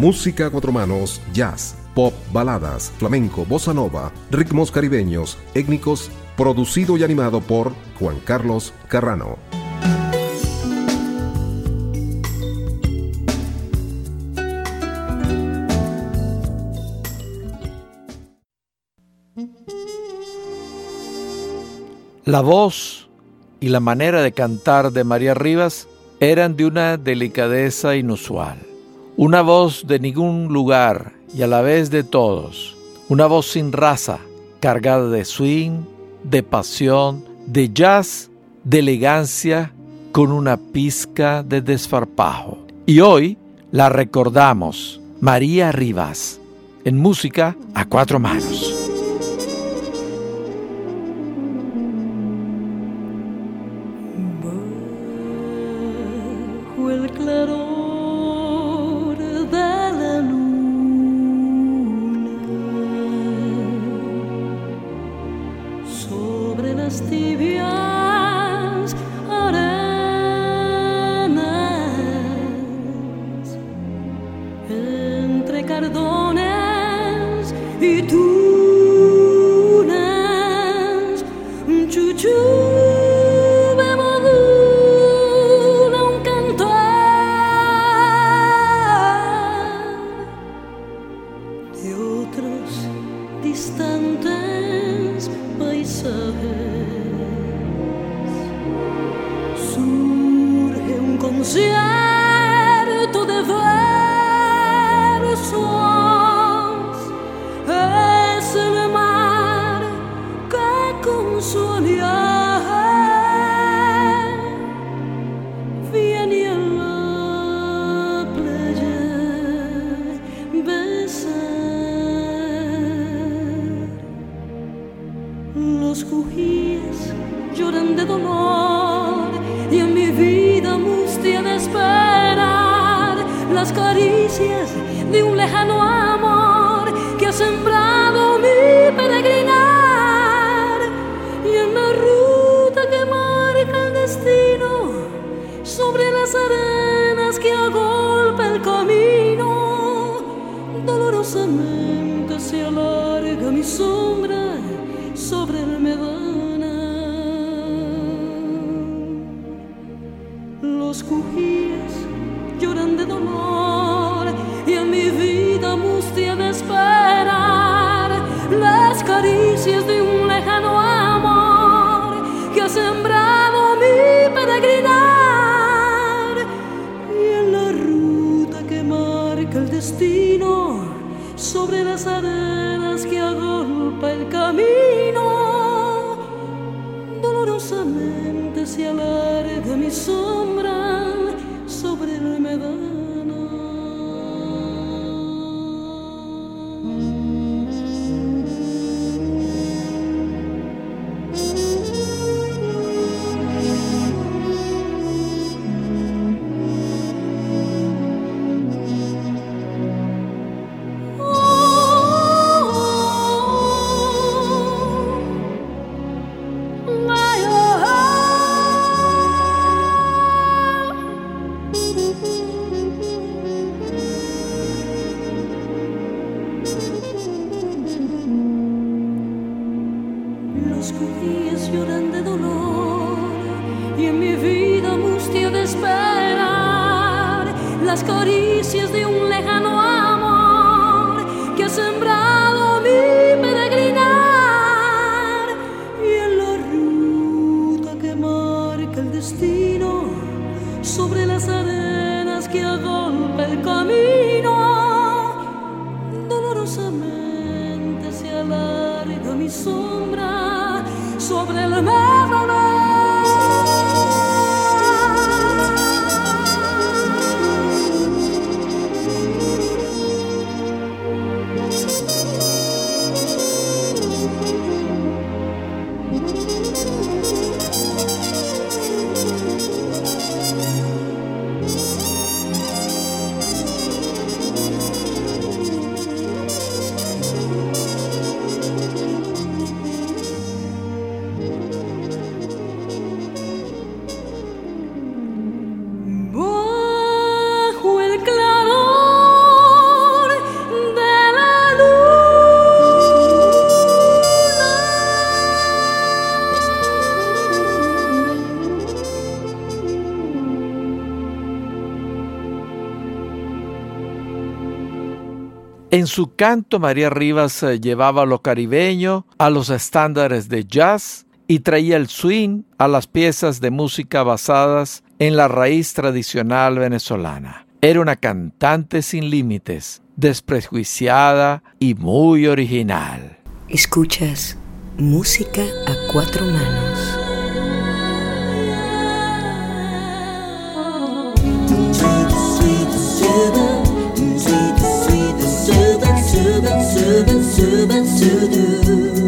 Música a cuatro manos, jazz, pop, baladas, flamenco, bossa nova, ritmos caribeños, étnicos, producido y animado por Juan Carlos Carrano. La voz y la manera de cantar de María Rivas eran de una delicadeza inusual. Una voz de ningún lugar y a la vez de todos. Una voz sin raza, cargada de swing, de pasión, de jazz, de elegancia, con una pizca de desfarpajo. Y hoy la recordamos, María Rivas, en música a cuatro manos. longe En su canto, María Rivas eh, llevaba lo caribeño a los estándares de jazz y traía el swing a las piezas de música basadas en la raíz tradicional venezolana. Era una cantante sin límites, desprejuiciada y muy original. Escuchas música a cuatro manos. disturbance to do.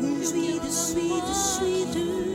who's be the.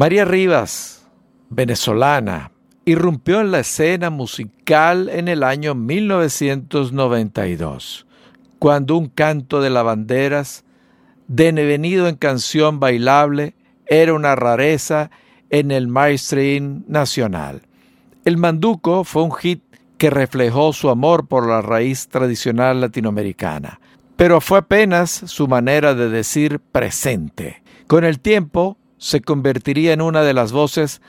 María Rivas, venezolana, irrumpió en la escena musical en el año 1992, cuando un canto de lavanderas, devenido en canción bailable, era una rareza en el mainstream nacional. El manduco fue un hit que reflejó su amor por la raíz tradicional latinoamericana, pero fue apenas su manera de decir presente. Con el tiempo, se convertiría en una de las voces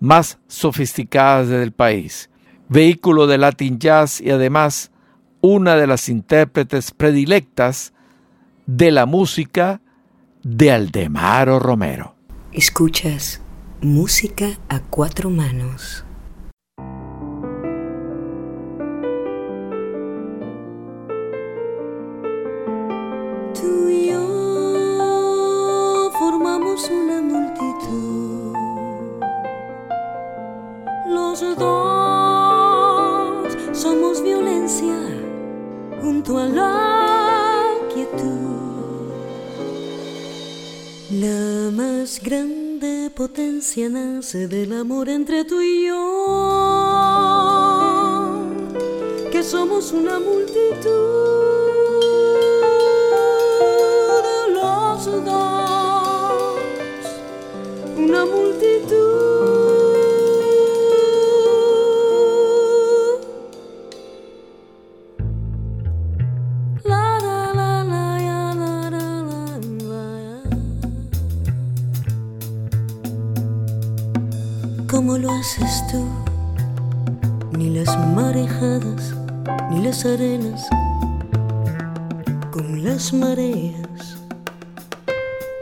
más sofisticadas del país, vehículo de Latin Jazz y además una de las intérpretes predilectas de la música de Aldemaro Romero. Escuchas música a cuatro manos. Los dos somos violencia junto a la quietud. La más grande potencia nace del amor entre tú y yo, que somos una multitud. Los dos, una multitud. Lo haces tú? Ni las marejadas, ni las arenas, con las mareas.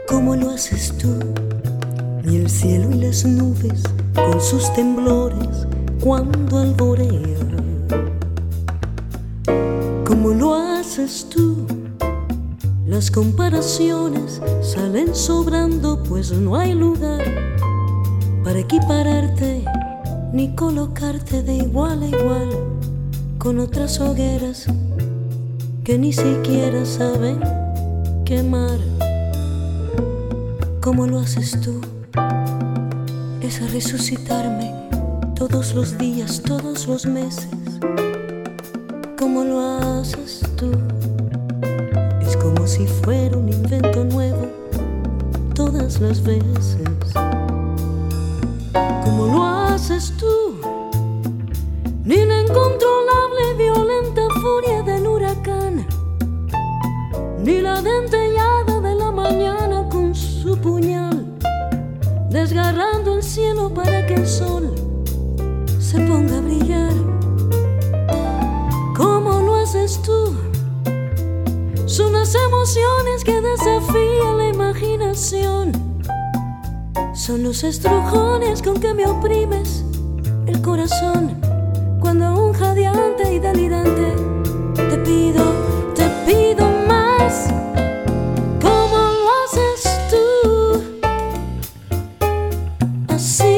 ¿Cómo lo haces tú? Ni el cielo y las nubes, con sus temblores, cuando alborea. ¿Cómo lo haces tú? Las comparaciones salen sobrando, pues no hay lugar para equipararte ni colocarte de igual a igual con otras hogueras que ni siquiera saben quemar. ¿Cómo lo haces tú? Es a resucitarme todos los días, todos los meses. ¿Cómo lo haces tú? Es como si fuera un invento nuevo todas las veces. assim.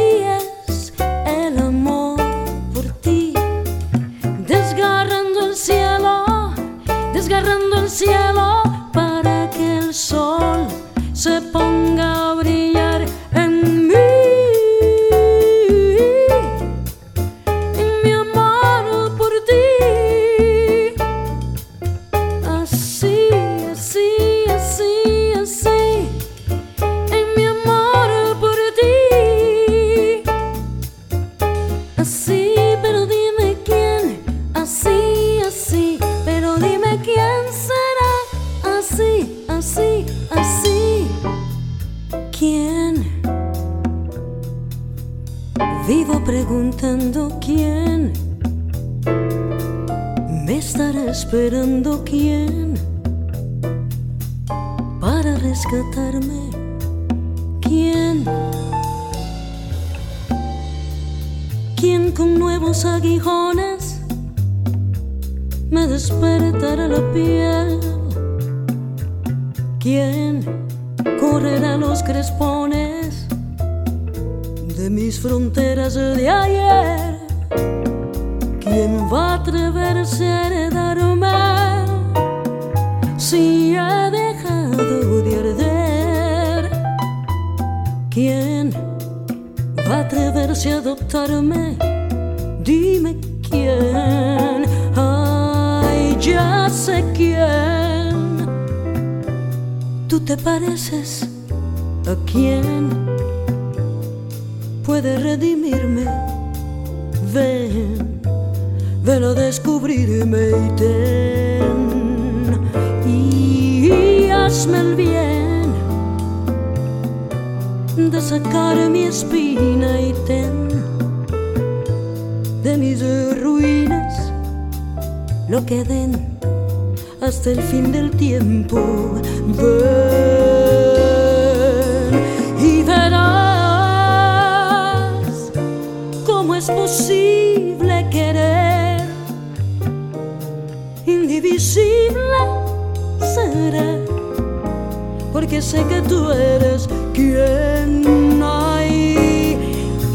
Y hazme el bien de sacar mi espina y ten de mis ruinas lo que den hasta el fin del tiempo. Ven y verás cómo es posible Indivisible seré, porque sé que tú eres quien hay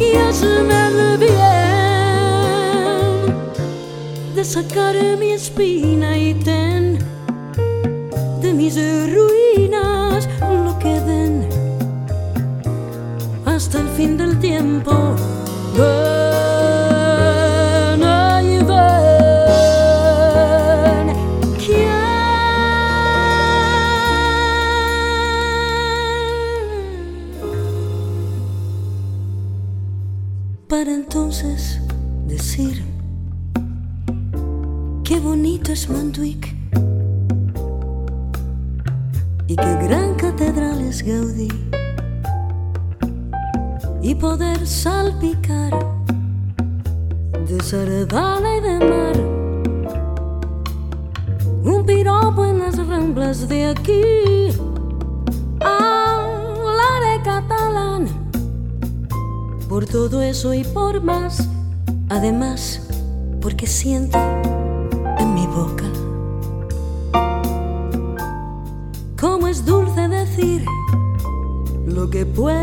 y hazme el bien de sacar mi espina y ten mis ruinas lo queden hasta el fin del tiempo.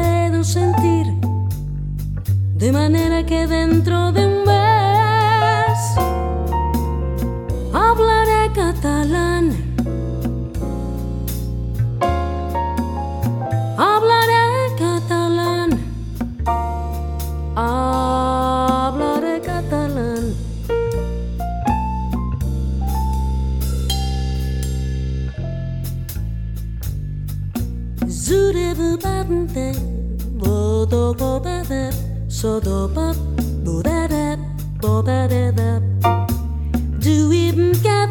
Puedo sentir, de manera que dentro de un mes hablaré catalán. Hablaré catalán. Hablaré catalán. Zuribubante, bodogobebe, sodoba, bodada, bobada, do get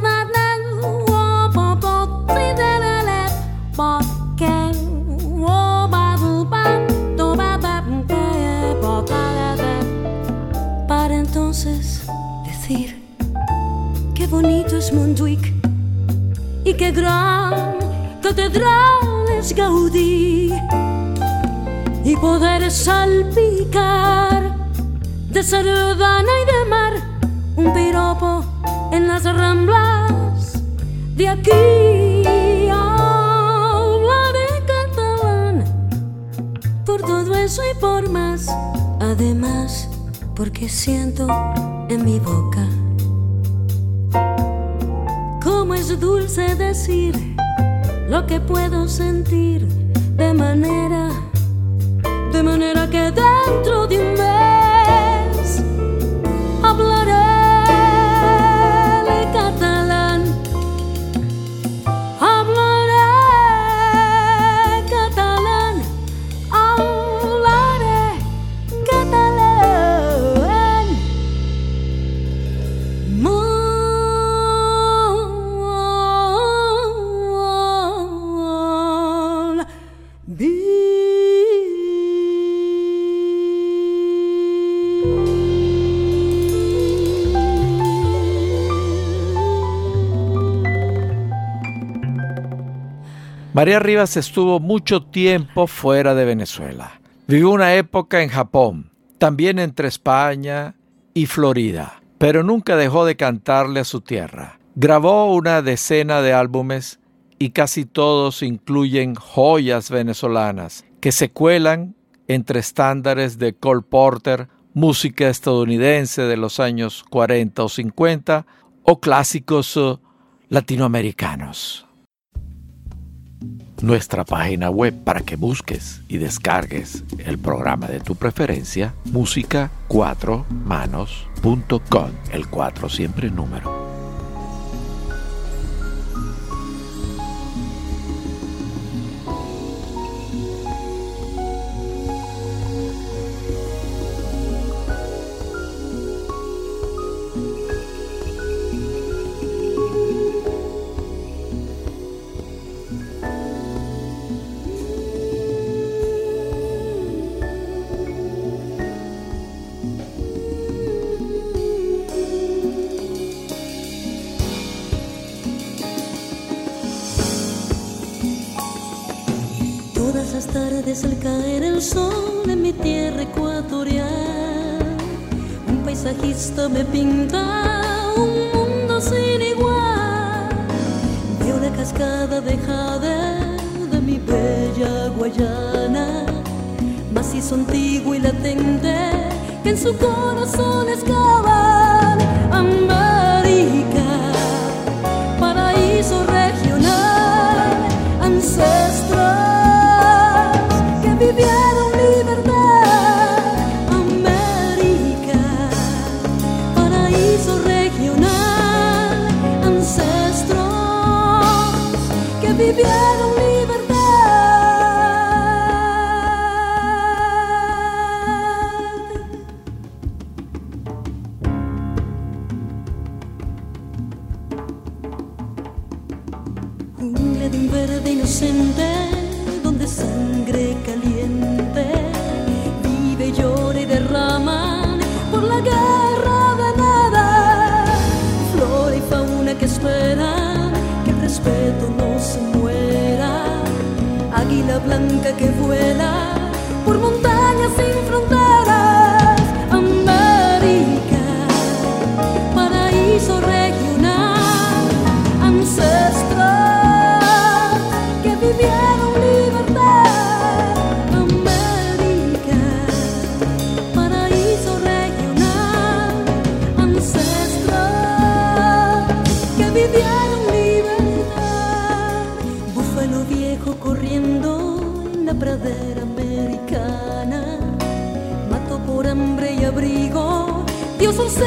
para entonces decir qué bonito es Montjuic y qué gran catedral es Gaudí y poder salpicar de sardana y de mar un piropo en las ramblas de aquí. Hablaré catalán por todo eso y por más, además porque siento en mi boca cómo es dulce decir lo que puedo sentir de manera, de manera que dentro de un María Rivas estuvo mucho tiempo fuera de Venezuela. Vivió una época en Japón, también entre España y Florida, pero nunca dejó de cantarle a su tierra. Grabó una decena de álbumes y casi todos incluyen joyas venezolanas que se cuelan entre estándares de Cole Porter, música estadounidense de los años 40 o 50 o clásicos uh, latinoamericanos nuestra página web para que busques y descargues el programa de tu preferencia, música4manos.com, el 4 siempre número. Macizo antiguo y latente que en su corazón excava que vuela Su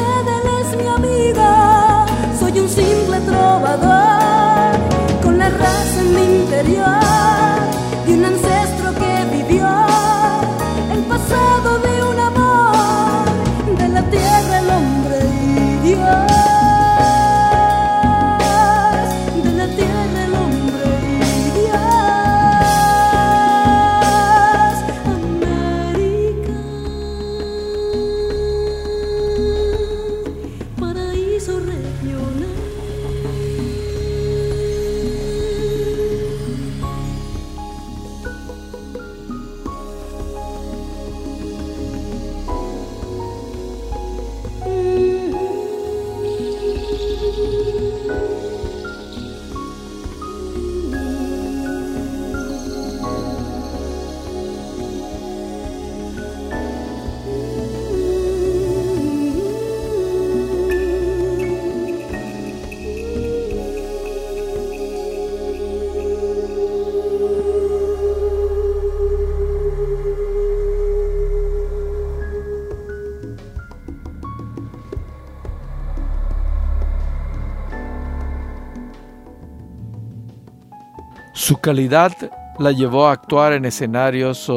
calidad la llevó a actuar en escenarios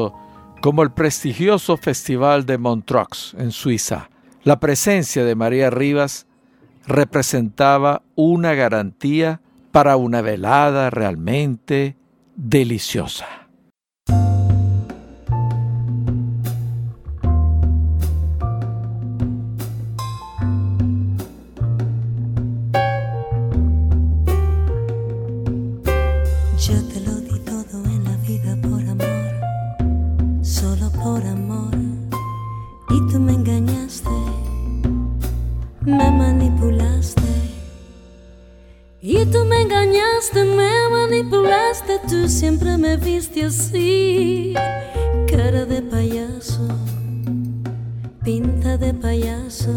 como el prestigioso Festival de Montreux en Suiza. La presencia de María Rivas representaba una garantía para una velada realmente deliciosa. Cara de payaso, pinta de payaso,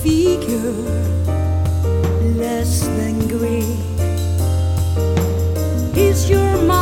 figure less than Greek is your mind.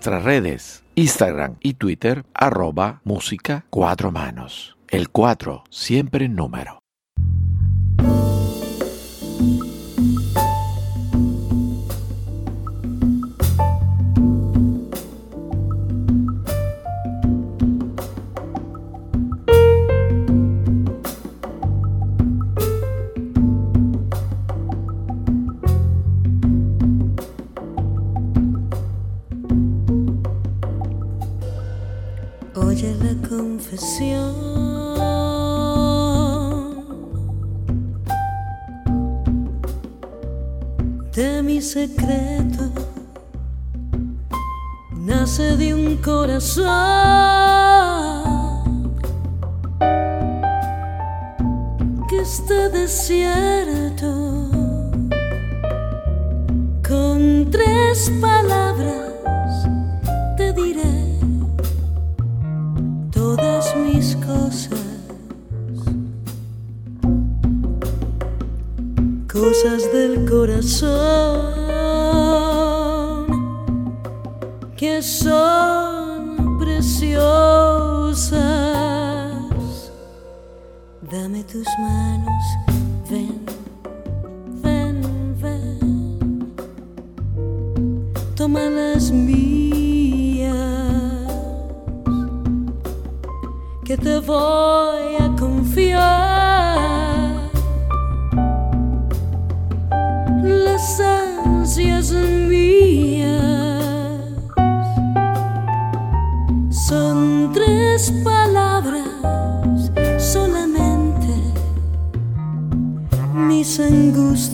nuestras redes, Instagram y Twitter, arroba música cuatro manos. El cuatro siempre en número.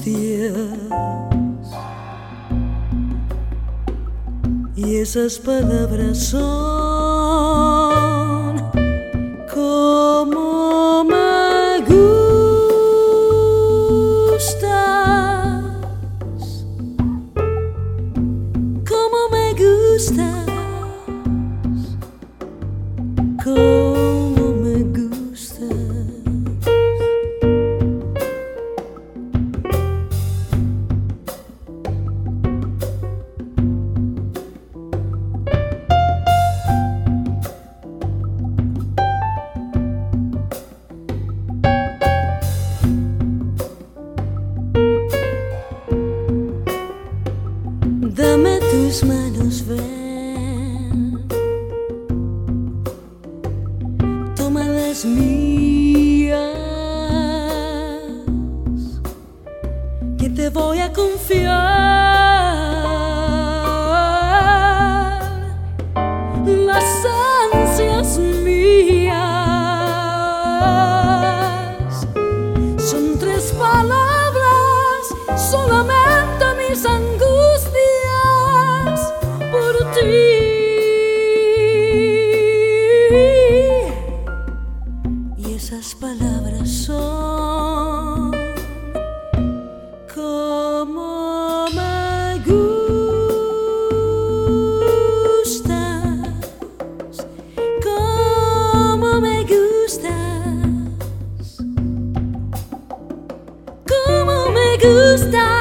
Angustias y esas palabras son tu estás.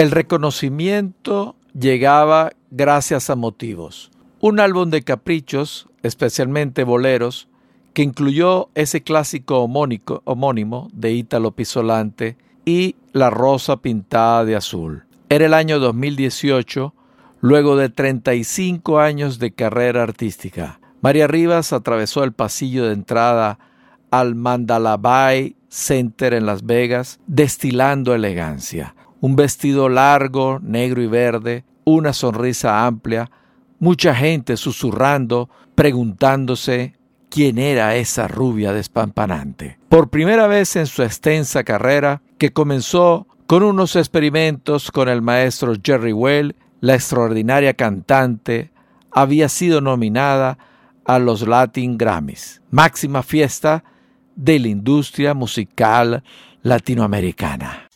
El reconocimiento llegaba gracias a motivos. Un álbum de caprichos, especialmente boleros, que incluyó ese clásico homónimo de Ítalo Pisolante y La Rosa Pintada de Azul. Era el año 2018, luego de 35 años de carrera artística. María Rivas atravesó el pasillo de entrada al Mandala Bay Center en Las Vegas, destilando elegancia un vestido largo, negro y verde, una sonrisa amplia, mucha gente susurrando, preguntándose quién era esa rubia despampanante. Por primera vez en su extensa carrera, que comenzó con unos experimentos con el maestro Jerry Well, la extraordinaria cantante había sido nominada a los Latin Grammys, máxima fiesta de la industria musical latinoamericana.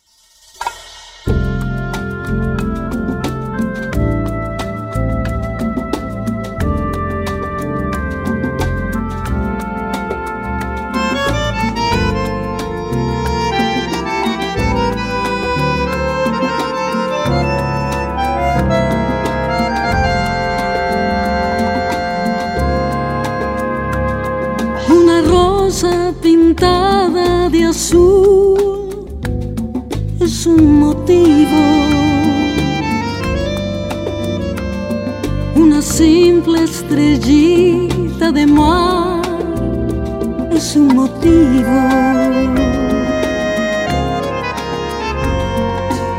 Un motivo.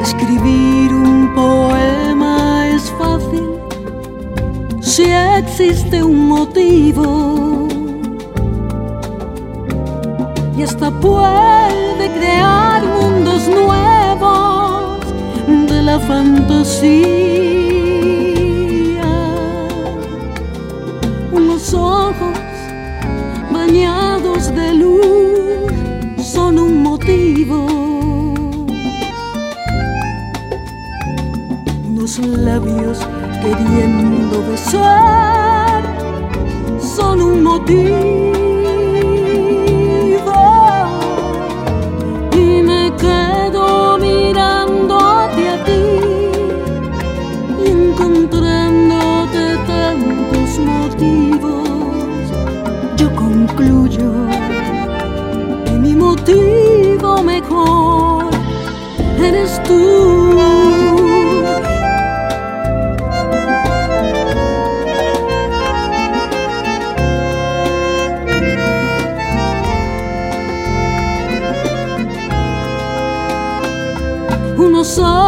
Escribir un poema es fácil si existe un motivo y hasta puede crear mundos nuevos de la fantasía. Unos ojos de luz son un motivo. Unos labios queriendo besar son un motivo.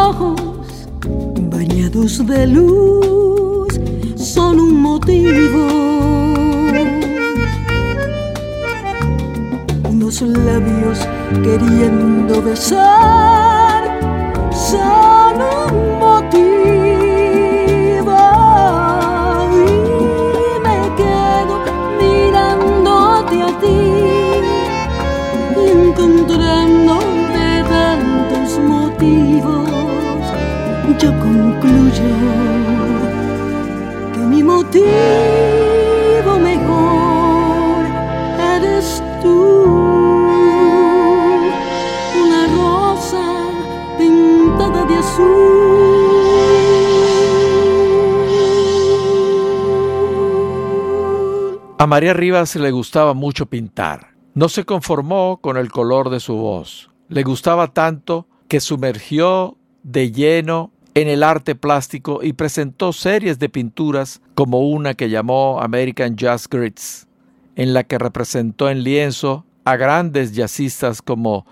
Ojos bañados de luz son un motivo. Unos labios queriendo besar A María Rivas le gustaba mucho pintar. No se conformó con el color de su voz. Le gustaba tanto que sumergió de lleno en el arte plástico y presentó series de pinturas como una que llamó American Jazz Grits, en la que representó en lienzo a grandes jazzistas como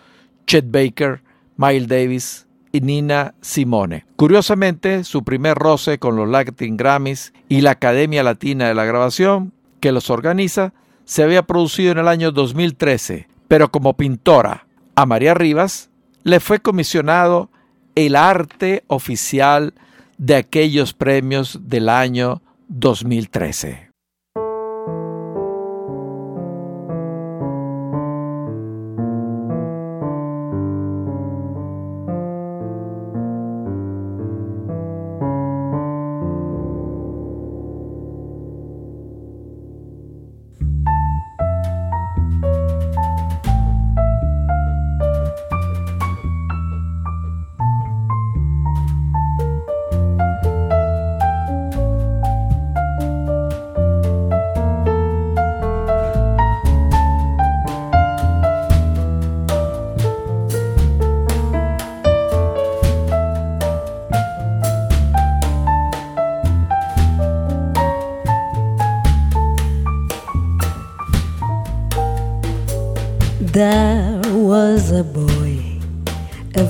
Chet Baker, Miles Davis y Nina Simone. Curiosamente, su primer roce con los Latin Grammys y la Academia Latina de la Grabación, que los organiza, se había producido en el año 2013, pero como pintora, a María Rivas le fue comisionado el arte oficial de aquellos premios del año 2013.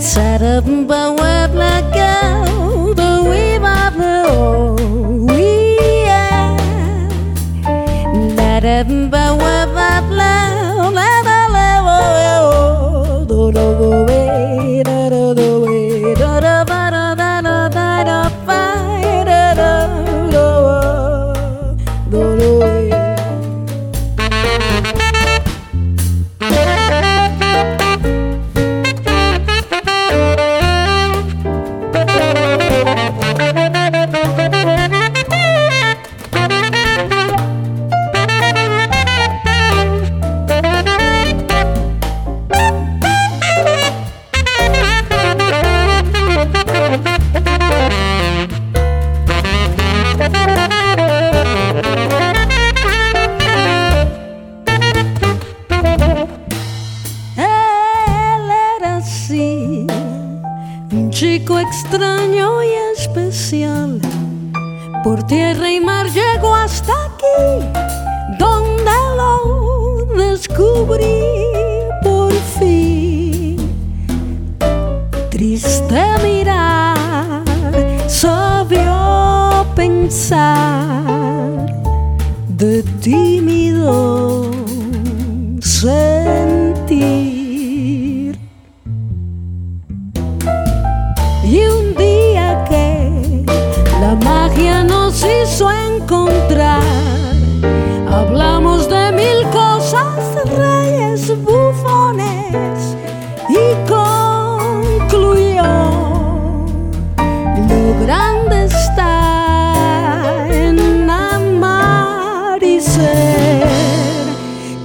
Set up by web like a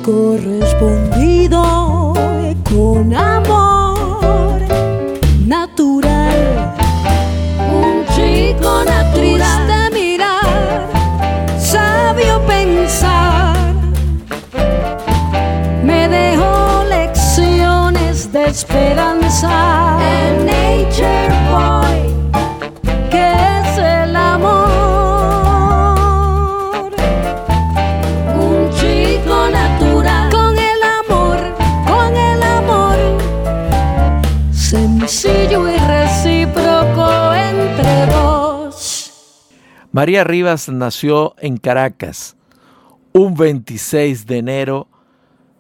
correspondido con amor natural. Un chico natural de mirar, sabio pensar, me dejó lecciones de esperanza. El Nature María Rivas nació en Caracas un 26 de enero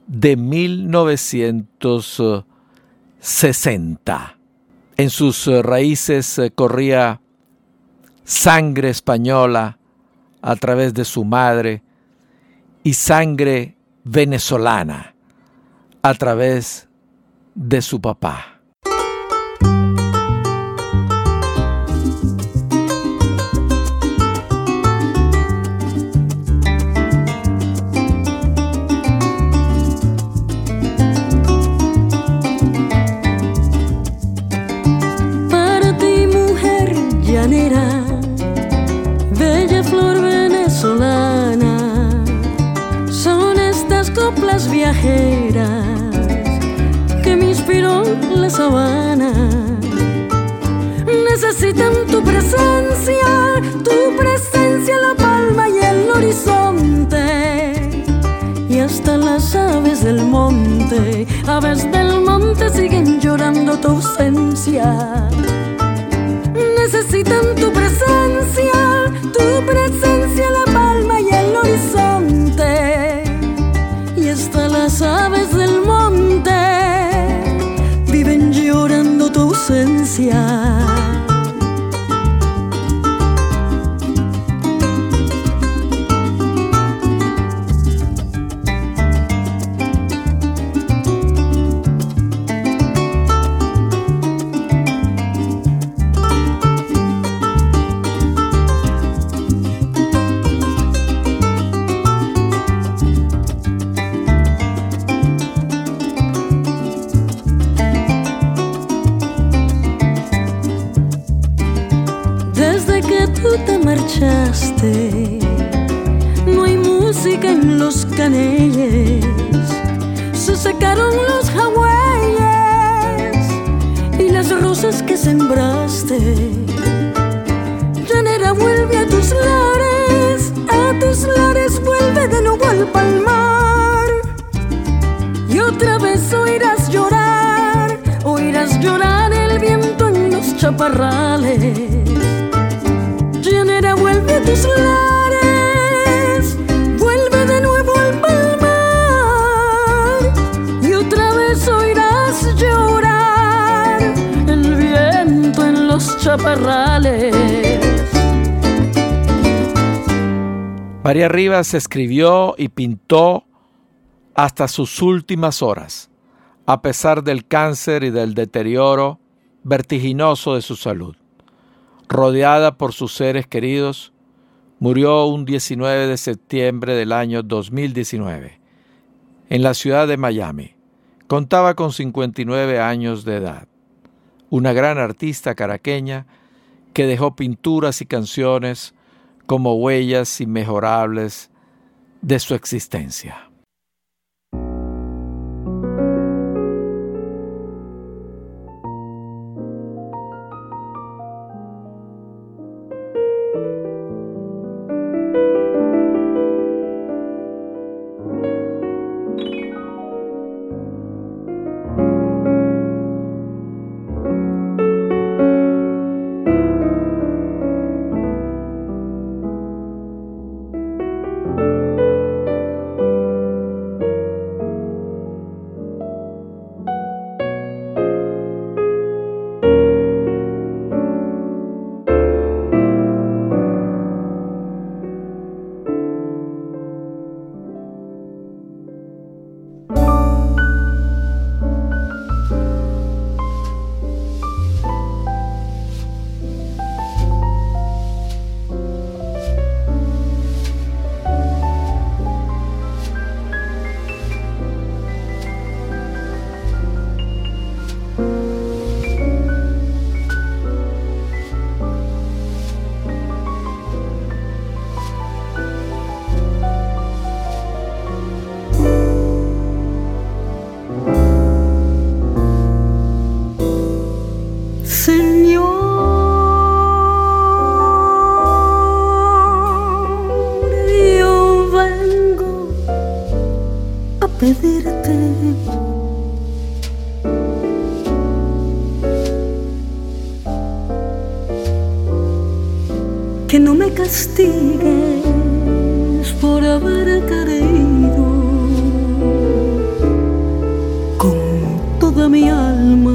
de 1960. En sus eh, raíces eh, corría sangre española a través de su madre y sangre venezolana a través de su papá. Coplas viajeras que me inspiró la sabana. Necesitan tu presencia, tu presencia, la palma y el horizonte. Y hasta las aves del monte, aves del monte siguen llorando tu ausencia. Necesitan tu presencia, tu presencia, la palma y el horizonte. Las aves del monte viven llorando tu ausencia. sembraste. Llanera, vuelve a tus lares, a tus lares vuelve de nuevo al palmar. Y otra vez oirás llorar, oirás llorar el viento en los chaparrales. Llanera, vuelve a tus lares. María Rivas escribió y pintó hasta sus últimas horas, a pesar del cáncer y del deterioro vertiginoso de su salud. Rodeada por sus seres queridos, murió un 19 de septiembre del año 2019 en la ciudad de Miami. Contaba con 59 años de edad. Una gran artista caraqueña que dejó pinturas y canciones como huellas inmejorables de su existencia. Que no me castigues por haber querido con toda mi alma.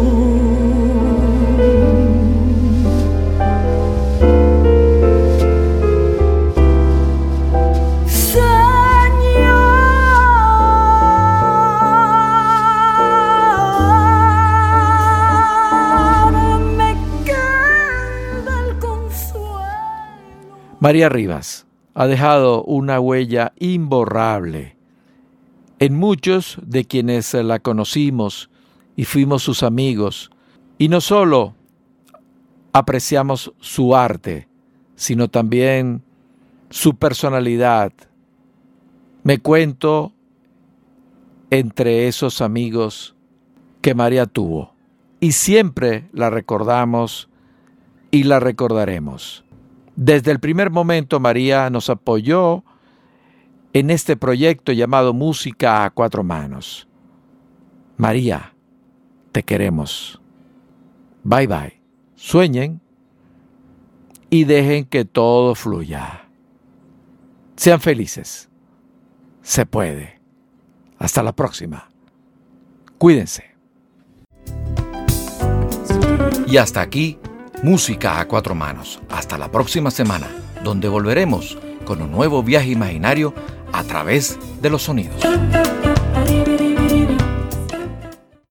María Rivas ha dejado una huella imborrable en muchos de quienes la conocimos y fuimos sus amigos, y no solo apreciamos su arte, sino también su personalidad. Me cuento entre esos amigos que María tuvo, y siempre la recordamos y la recordaremos. Desde el primer momento María nos apoyó en este proyecto llamado Música a Cuatro Manos. María, te queremos. Bye bye. Sueñen y dejen que todo fluya. Sean felices. Se puede. Hasta la próxima. Cuídense. Y hasta aquí, Música a Cuatro Manos. Hasta la próxima semana, donde volveremos con un nuevo viaje imaginario a través de los sonidos.